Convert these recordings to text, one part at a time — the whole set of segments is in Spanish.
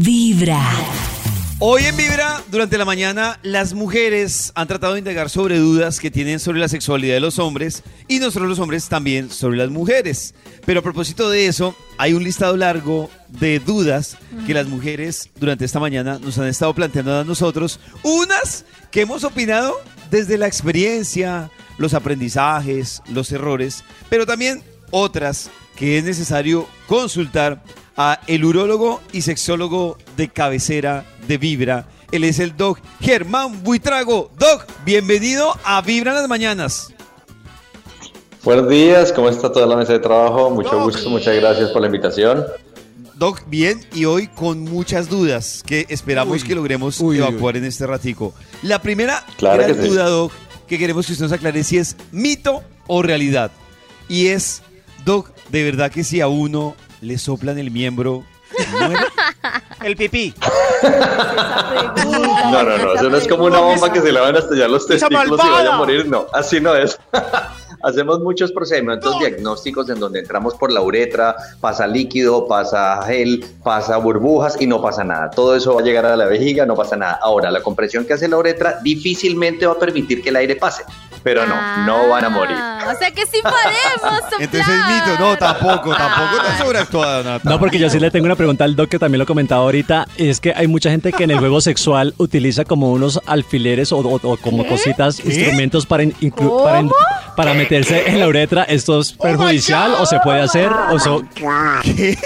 Vibra. Hoy en Vibra, durante la mañana, las mujeres han tratado de indagar sobre dudas que tienen sobre la sexualidad de los hombres y nosotros los hombres también sobre las mujeres. Pero a propósito de eso, hay un listado largo de dudas que las mujeres durante esta mañana nos han estado planteando a nosotros. Unas que hemos opinado desde la experiencia, los aprendizajes, los errores, pero también otras que es necesario consultar a el urólogo y sexólogo de cabecera de Vibra. Él es el Doc Germán Buitrago. Doc, bienvenido a Vibra en las mañanas. Buenos días, ¿cómo está toda la mesa de trabajo? Mucho gusto, muchas gracias por la invitación. Doc, bien, y hoy con muchas dudas que esperamos Uy, que logremos uy, uy, evacuar en este ratico. La primera Claro gran que sí. duda, Doc, que queremos que usted nos aclare si es mito o realidad. Y es, Doc, de verdad que si a uno le soplan el miembro, muere? El pipí. No, no, no, eso no es como una bomba que se le van a estallar los ¡Esa testículos y vaya a morir, no, así no es. Hacemos muchos procedimientos diagnósticos en donde entramos por la uretra, pasa líquido, pasa gel, pasa burbujas y no pasa nada. Todo eso va a llegar a la vejiga, no pasa nada. Ahora, la compresión que hace la uretra difícilmente va a permitir que el aire pase, pero no, no van a morir. Ah, O sea que sí podemos soplar. Entonces es mito. No, tampoco, tampoco tan sobreactuada, Nata. No, porque yo sí le tengo una pregunta al doc que también lo comentaba ahorita. Es que hay mucha gente que en el juego sexual utiliza como unos alfileres o, o- o como cositas, instrumentos para, in- inclu- para, in- para meterse en la uretra. ¿Esto es perjudicial o se puede hacer? O so- ¿Por qué?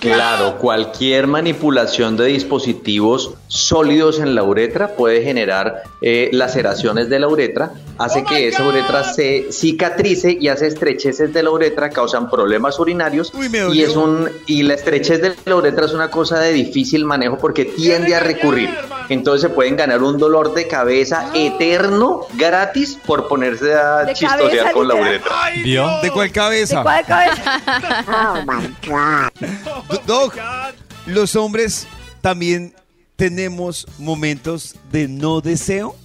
Claro, cualquier manipulación de dispositivos sólidos en la uretra puede generar eh, laceraciones de la uretra, hace que esa uretra se cicatrice y hace estrecheces de la uretra, causan problemas urinarios. Uy, y es un y la estrechez de la uretra es una cosa de difícil manejo porque tiende a recurrir. Entonces se pueden ganar un dolor de cabeza eterno gratis por ponerse a De chistosear cabeza, con la uretra. ¿Vio? ¿De cuál cabeza? ¿De cuál cabeza? Do- Doc, los hombres también tenemos momentos de no deseo.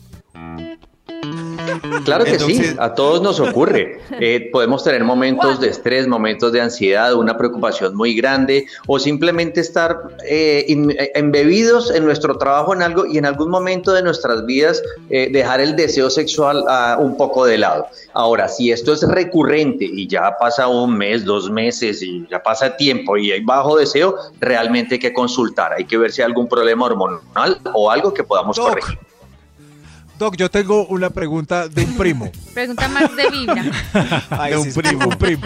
Claro que Entonces- sí, a todos nos ocurre. Eh, podemos tener momentos de estrés, momentos de ansiedad, una preocupación muy grande o simplemente estar eh, in- eh, embebidos en nuestro trabajo en algo y en algún momento de nuestras vidas eh, dejar el deseo sexual ah, un poco de lado. Ahora, si esto es recurrente y ya pasa un mes, dos meses y ya pasa tiempo y hay bajo deseo, realmente hay que consultar, hay que ver si hay algún problema hormonal o algo que podamos Doc. corregir. Doc, yo tengo una pregunta de un primo. Pregunta más de. Ay, De un primo. Un primo.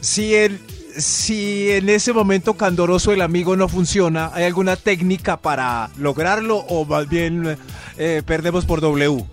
Si, el, si en ese momento candoroso el amigo no funciona, ¿hay alguna técnica para lograrlo o más bien eh, perdemos por W?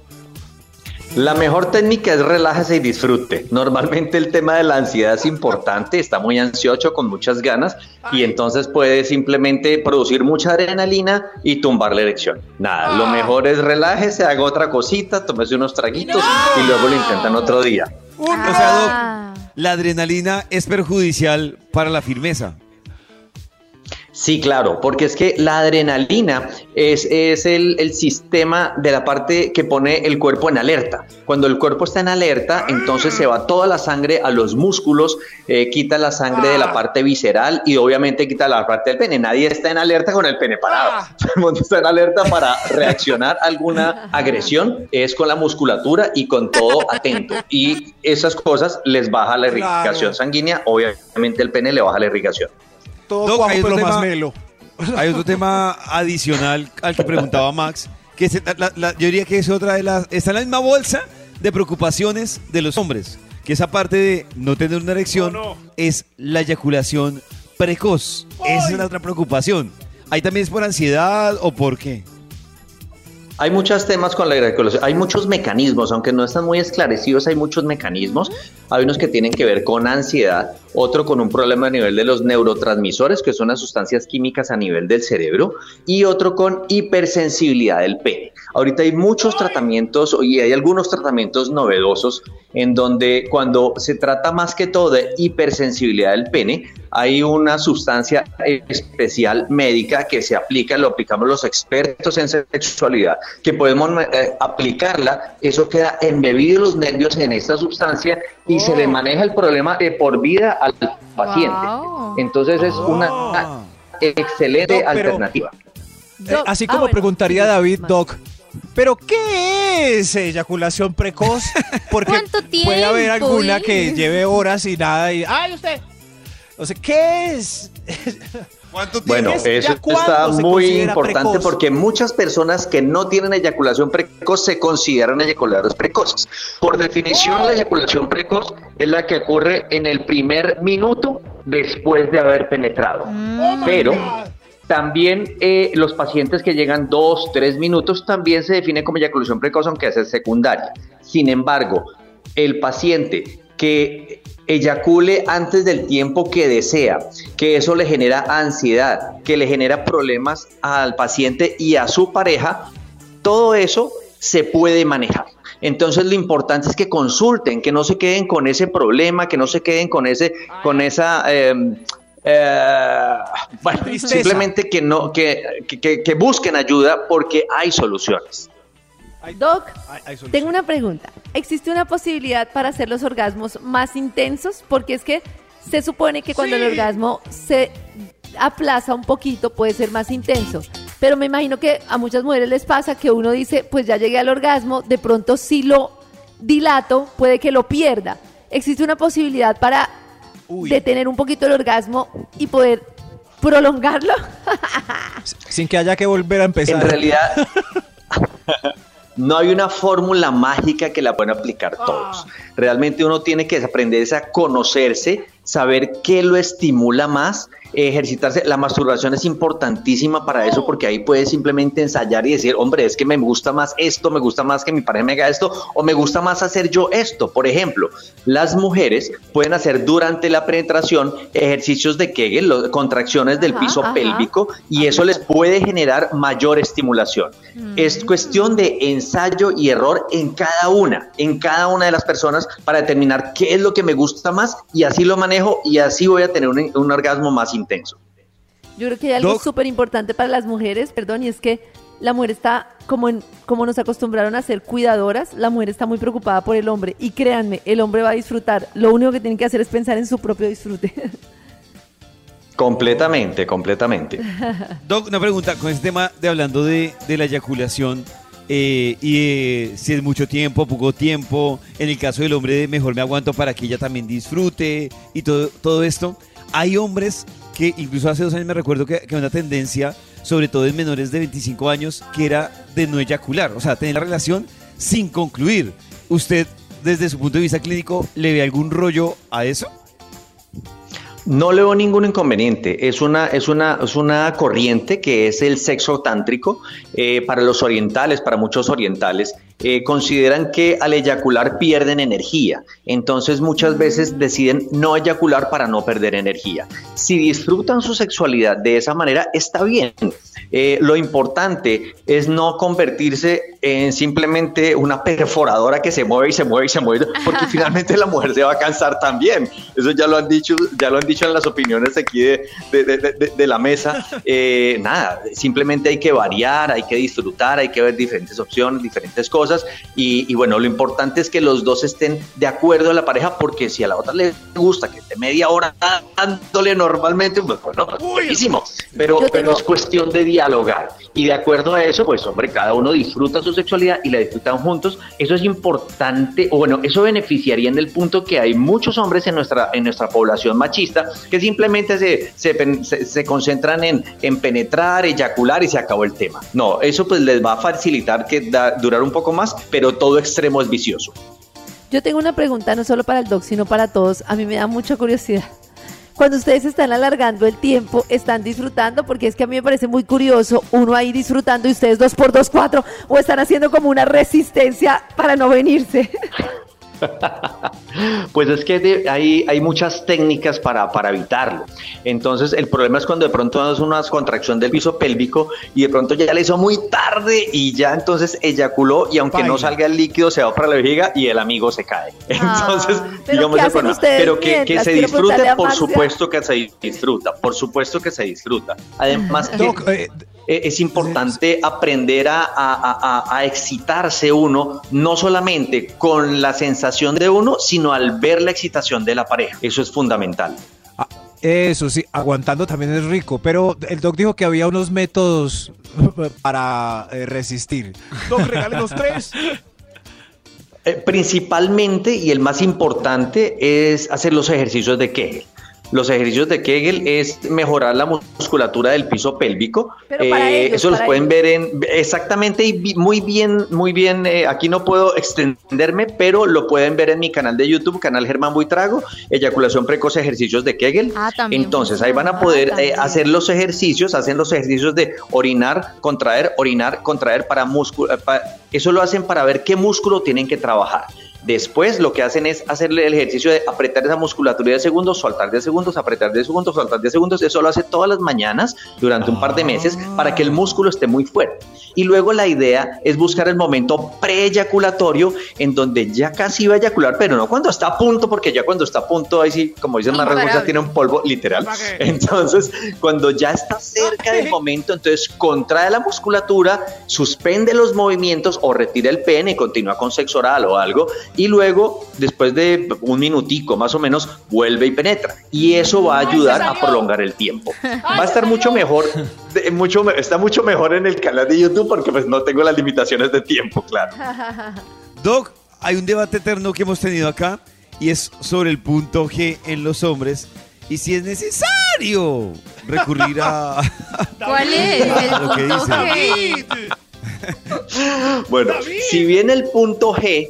La mejor técnica es relájese y disfrute. Normalmente el tema de la ansiedad es importante, está muy ansioso, con muchas ganas, y entonces puede simplemente producir mucha adrenalina y tumbar la erección. Nada, lo mejor es relájese, haga otra cosita, tómese unos traguitos y luego lo intentan otro día. O sea, Ah. Doc, la adrenalina es perjudicial para la firmeza. Sí, claro, porque es que la adrenalina es, es el, el sistema de la parte que pone el cuerpo en alerta. Cuando el cuerpo está en alerta, entonces se va toda la sangre a los músculos, eh, quita la sangre de la parte visceral y obviamente quita la parte del pene. Nadie está en alerta con el pene parado. Todo el mundo está en alerta para reaccionar a alguna agresión, es con la musculatura y con todo atento. Y esas cosas les baja la irrigación sanguínea, obviamente el pene le baja la irrigación. Todo Doc, hay otro tema- melo. Hay otro tema adicional al que preguntaba Max, que se- la- la- yo diría que es otra de las... Está en la misma bolsa de preocupaciones de los hombres, que esa parte de no tener una erección es la eyaculación precoz. Esa es la otra preocupación. Ahí también es por ansiedad o por qué. Hay muchos temas con la eyaculación, hay muchos mecanismos, aunque no están muy esclarecidos, hay muchos mecanismos. Hay unos que tienen que ver con ansiedad, otro con un problema a nivel de los neurotransmisores, que son las sustancias químicas a nivel del cerebro, y otro con hipersensibilidad del pene. Ahorita hay muchos tratamientos y hay algunos tratamientos novedosos en donde cuando se trata más que todo de hipersensibilidad del pene, hay una sustancia especial médica que se aplica, lo aplicamos los expertos en sexualidad, que podemos eh, aplicarla, eso queda embebido los nervios en esta sustancia y se le maneja el problema de por vida al paciente. Wow. Entonces es una Ah. excelente No, pero- alternativa. Eh, así ah, como bueno, preguntaría David, Doc, ¿pero qué es eyaculación precoz? Porque ¿Cuánto puede haber tiempo, alguna eh? que lleve horas y nada y ¡ay, usted! O sea, ¿qué es? ¿Cuánto Bueno, ¿Ya eso está muy importante precoz? porque muchas personas que no tienen eyaculación precoz se consideran eyaculadores precoces. Por definición, la eyaculación precoz es la que ocurre en el primer minuto después de haber penetrado. Pero también eh, los pacientes que llegan dos, tres minutos también se define como eyaculación precoz, aunque es secundaria. Sin embargo, el paciente que eyacule antes del tiempo que desea, que eso le genera ansiedad, que le genera problemas al paciente y a su pareja, todo eso se puede manejar. Entonces lo importante es que consulten, que no se queden con ese problema, que no se queden con ese, con esa eh, eh, bueno, simplemente que no, que- que busquen ayuda porque hay soluciones. Doc, Hay- hay solución. tengo una pregunta. ¿Existe una posibilidad para hacer los orgasmos más intensos? Porque es que se supone que cuando el orgasmo se aplaza un poquito puede ser más intenso. Pero me imagino que a muchas mujeres les pasa que uno dice, pues ya llegué al orgasmo, de pronto si lo dilato puede que lo pierda. ¿Existe una posibilidad para Uy. detener un poquito el orgasmo y poder prolongarlo? Sin que haya que volver a empezar. En realidad, no hay una fórmula mágica que la puedan aplicar todos. Realmente uno tiene que aprender a conocerse, saber qué lo estimula más, ejercitarse. La masturbación es importantísima para eso porque ahí puedes simplemente ensayar y decir, hombre, es que me gusta más esto, me gusta más que mi pareja me haga esto, o me gusta más hacer yo esto. Por ejemplo, las mujeres pueden hacer durante la penetración ejercicios de Kegel, lo- contracciones del Ajá, piso ajá. pélvico, y eso les puede generar mayor estimulación. Es cuestión de ensayo y error en cada una, en cada una de las personas para determinar qué es lo que me gusta más y así lo manejo y así voy a tener un, un orgasmo más intenso. Yo creo que hay algo súper importante para las mujeres, perdón, y es que la mujer está, como, en, como nos acostumbraron a ser cuidadoras, la mujer está muy preocupada por el hombre. Y créanme, el hombre va a disfrutar. Lo único que tienen que hacer es pensar en su propio disfrute. Completamente, completamente. Doc, una pregunta con este tema de hablando de, de la eyaculación eh, y eh, si es mucho tiempo, poco tiempo. En el caso del hombre, mejor me aguanto para que ella también disfrute y todo, todo esto. Hay hombres que incluso hace dos años me recuerdo que, que una tendencia, sobre todo en menores de 25 años, que era de no eyacular, o sea, tener la relación sin concluir. ¿Usted, desde su punto de vista clínico, le ve algún rollo a eso? No le veo ningún inconveniente. Es una, es una, es una corriente que es el sexo tántrico. Eh, para los orientales, para muchos orientales, eh, consideran que al eyacular pierden energía. Entonces muchas veces deciden no eyacular para no perder energía. Si disfrutan su sexualidad de esa manera, está bien. Eh, lo importante es no convertirse en simplemente una perforadora que se mueve y se mueve y se mueve, porque finalmente la mujer se va a cansar también. Eso ya lo han dicho, ya lo han dicho en las opiniones aquí de, de- de- de- de la mesa. Eh, nada, simplemente hay que variar, hay que disfrutar, hay que ver diferentes opciones, diferentes cosas. Y, y bueno, lo importante es que los dos estén de acuerdo en la pareja, porque si a la otra le gusta que esté media hora dándole normalmente, pues bueno, buenísimo. Pero, pero es cuestión de dialogar. Y de acuerdo a eso, pues hombre, cada uno disfruta su sexualidad y la disfrutan juntos. Eso es importante, o bueno, eso beneficiaría en el punto que hay muchos hombres en nuestra, en nuestra población machista que simplemente se, se, se- se concentran en, en penetrar, eyacular y se acabó el tema. No, eso pues les va a facilitar que da- durar un poco pero todo extremo es vicioso. Yo tengo una pregunta no solo para el doc, sino para todos. A mí me da mucha curiosidad. Cuando ustedes están alargando el tiempo, ¿están disfrutando? Porque es que a mí me parece muy curioso uno ahí disfrutando y ustedes dos por dos, cuatro, o están haciendo como una resistencia para no venirse. Pues es que de- hay, hay muchas técnicas para, para evitarlo. Entonces, el problema es cuando de pronto es una contracción del piso pélvico y de pronto ya le hizo muy tarde y ya entonces eyaculó y aunque no salga el líquido se va para la vejiga y el amigo se cae. Entonces, Ah, pero digamos ¿qué ese hacen problema. ustedes Pero que, que se disfrute, por supuesto que se disfruta, por supuesto que se disfruta. Además que Doc, eh, eh, es importante aprender a, a- a- a- excitarse uno, no solamente con la sensación de uno, sino al ver la excitación de la pareja. Eso es fundamental. Ah, Eso sí, aguantando también es rico, pero el doc dijo que había unos métodos para eh, resistir. Doc, regálenos tres. Eh, principalmente y el más importante es hacer los ejercicios de Kegel. Los ejercicios de Kegel es mejorar la musculatura del piso pélvico. Pero para Eh, ellos, eso los pueden ellos. ver en exactamente y muy bien, muy bien. eh, aquí no puedo extenderme, pero lo pueden ver en mi canal de YouTube, canal Germán Buitrago, eyaculación precoz, ejercicios de Kegel. Ah, también Entonces ahí van a poder Ah, eh, hacer los ejercicios, hacen los ejercicios de orinar, contraer, orinar, contraer para músculo. eh, eso lo hacen para ver qué músculo tienen que trabajar. Después lo que hacen es hacerle el ejercicio de apretar esa musculatura de segundos, soltar de segundos, apretar de segundos, soltar de segundos. Eso lo hace todas las mañanas durante un par de meses para que el músculo esté muy fuerte. Y luego la idea es buscar el momento preeyaculatorio en donde ya casi va a eyacular, pero no cuando está a punto, porque ya cuando está a punto, ahí sí, como dicen más ya tiene un polvo literal. Entonces, cuando ya está cerca del momento, entonces contrae la musculatura, suspende los movimientos o retira el pene y continúa con sexo oral o algo. Y luego, después de un minutico más o menos, vuelve y penetra. Y eso va a ayudar a prolongar el tiempo. Va a estar mucho mejor, de- mucho, está mucho mejor en el canal de YouTube porque pues no tengo las limitaciones de tiempo, claro. Doc, hay un debate eterno que hemos tenido acá y es sobre el punto G en los hombres y si es necesario recurrir a... ¿Cuál es? El Lo que punto dice. G. Bueno, si bien el punto G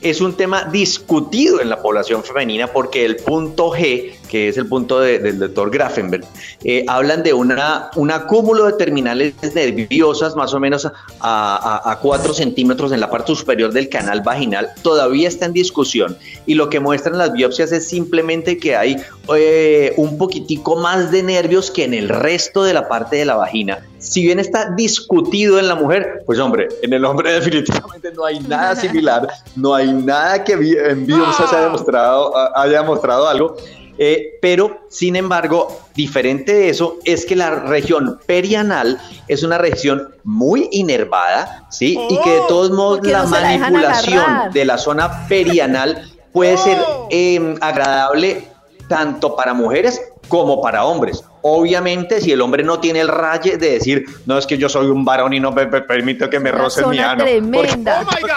es un tema discutido en la población femenina porque el punto G, que es el punto de- del doctor Grafenberg, eh, hablan de una, un acúmulo de terminales nerviosas más o menos a, a, 4 centímetros en la parte superior del canal vaginal, todavía está en discusión y lo que muestran las biopsias es simplemente que hay eh, un poquitico más de nervios que en el resto de la parte de la vagina. Si bien está discutido en la mujer, pues hombre, en el hombre definitivamente no hay nada similar, no hay nada que en biopsias haya demostrado, haya mostrado algo. Eh, pero, sin embargo, diferente de eso es que la región perianal es una región muy inervada, ¿sí? y que de todos modos la no manipulación de la zona perianal puede ser eh, agradable tanto para mujeres como para hombres. Obviamente, si el hombre no tiene el raye de decir, no es que yo soy un varón y no me, me permito que me roce mi ano. tremenda. Porque-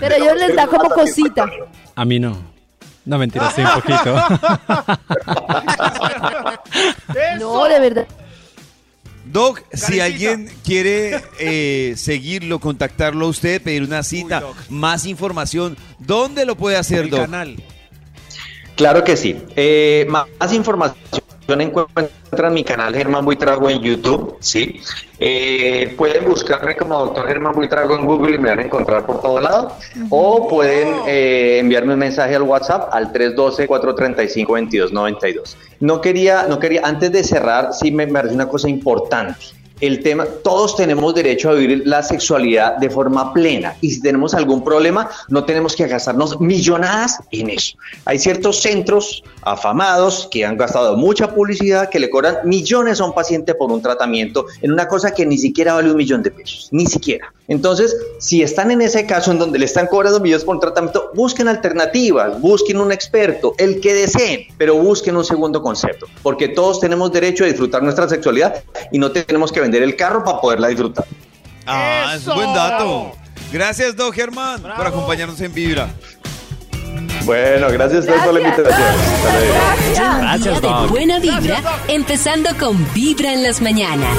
Pero a ellos les da como cosita. A mí no. No, mentira, sí, un poquito. No, de verdad. Doc, si alguien quiere eh, seguirlo, contactarlo a usted, pedir una cita, más información, ¿dónde lo puede hacer, El Doc? canal. Claro que sí. Eh, más, más información encuentran mi canal Germán Buitrago en YouTube, ¿sí? Eh, pueden buscarme como doctor Germán Buitrago en Google y me van a encontrar por todo lado. O pueden eh, enviarme un mensaje al WhatsApp al 312-435-2292. No quería, no quería, antes de cerrar, sí me parece una cosa importante. El tema, todos tenemos derecho a vivir la sexualidad de forma plena y si tenemos algún problema no tenemos que gastarnos millonadas en eso. Hay ciertos centros afamados que han gastado mucha publicidad que le cobran millones a un paciente por un tratamiento en una cosa que ni siquiera vale un millón de pesos, ni siquiera. Entonces, si están en ese caso en donde le están cobrando millones por un tratamiento, busquen alternativas, busquen un experto, el que deseen, pero busquen un segundo concepto, porque todos tenemos derecho a disfrutar nuestra sexualidad y no tenemos que vender el carro para poderla disfrutar. Ah, es un buen dato. Gracias, Doc Germán, por acompañarnos en Vibra. Bueno, gracias a ustedes por la Gracias. invitación. Gracias. Gracias, de Doc. buena vibra, empezando con Vibra en las mañanas.